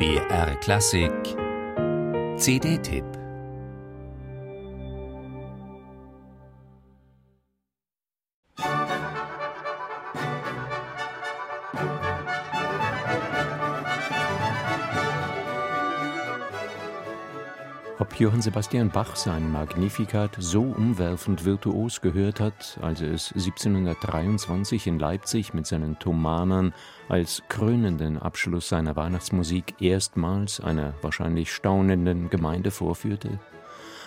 BR Klassik. CD-Tipp Ob Johann Sebastian Bach sein Magnificat so umwerfend virtuos gehört hat, als er es 1723 in Leipzig mit seinen Thomanern als krönenden Abschluss seiner Weihnachtsmusik erstmals einer wahrscheinlich staunenden Gemeinde vorführte?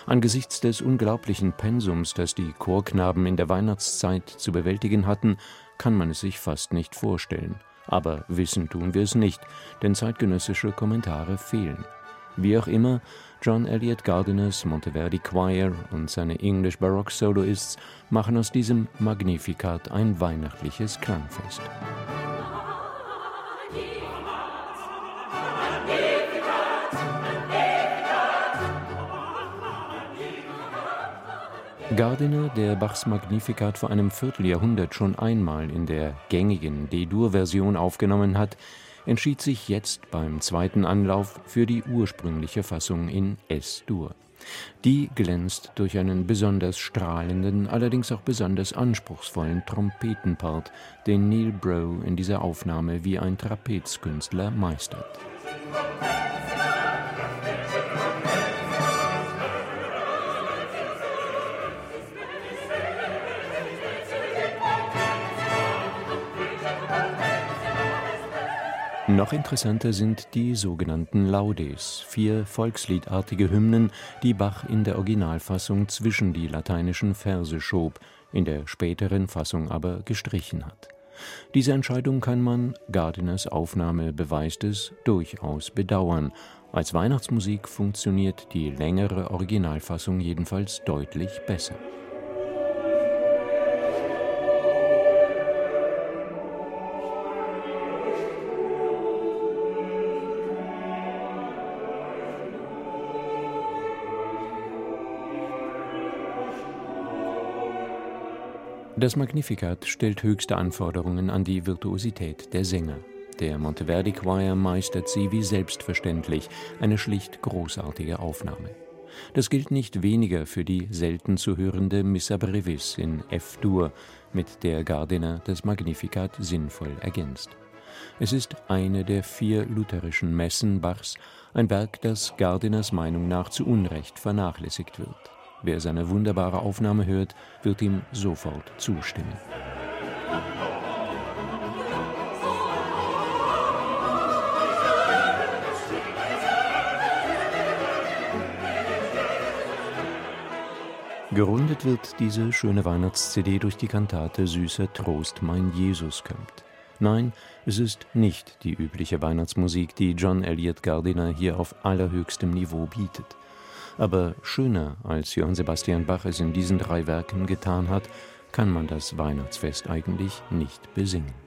Angesichts des unglaublichen Pensums, das die Chorknaben in der Weihnachtszeit zu bewältigen hatten, kann man es sich fast nicht vorstellen. Aber wissen tun wir es nicht, denn zeitgenössische Kommentare fehlen. Wie auch immer, John Elliott Gardiners Monteverdi Choir und seine English Baroque Soloists machen aus diesem Magnificat ein weihnachtliches Klangfest. Gardiner, der Bachs Magnificat vor einem Vierteljahrhundert schon einmal in der gängigen D-Dur-Version aufgenommen hat, entschied sich jetzt beim zweiten Anlauf für die ursprüngliche Fassung in S-Dur. Die glänzt durch einen besonders strahlenden, allerdings auch besonders anspruchsvollen Trompetenpart, den Neil Brow in dieser Aufnahme wie ein Trapezkünstler meistert. Noch interessanter sind die sogenannten Laudes, vier volksliedartige Hymnen, die Bach in der Originalfassung zwischen die lateinischen Verse schob, in der späteren Fassung aber gestrichen hat. Diese Entscheidung kann man, Gardiners Aufnahme beweist es, durchaus bedauern. Als Weihnachtsmusik funktioniert die längere Originalfassung jedenfalls deutlich besser. Das Magnificat stellt höchste Anforderungen an die Virtuosität der Sänger. Der Monteverdi Choir meistert sie wie selbstverständlich, eine schlicht großartige Aufnahme. Das gilt nicht weniger für die selten zu hörende Missa Brevis in F-Dur, mit der Gardiner das Magnificat sinnvoll ergänzt. Es ist eine der vier lutherischen Messen Bachs, ein Werk, das Gardiners Meinung nach zu Unrecht vernachlässigt wird. Wer seine wunderbare Aufnahme hört, wird ihm sofort zustimmen. Gerundet wird diese schöne Weihnachts-CD durch die Kantate Süßer Trost, mein Jesus kommt. Nein, es ist nicht die übliche Weihnachtsmusik, die John Elliott Gardiner hier auf allerhöchstem Niveau bietet. Aber schöner als Johann Sebastian Bach es in diesen drei Werken getan hat, kann man das Weihnachtsfest eigentlich nicht besingen.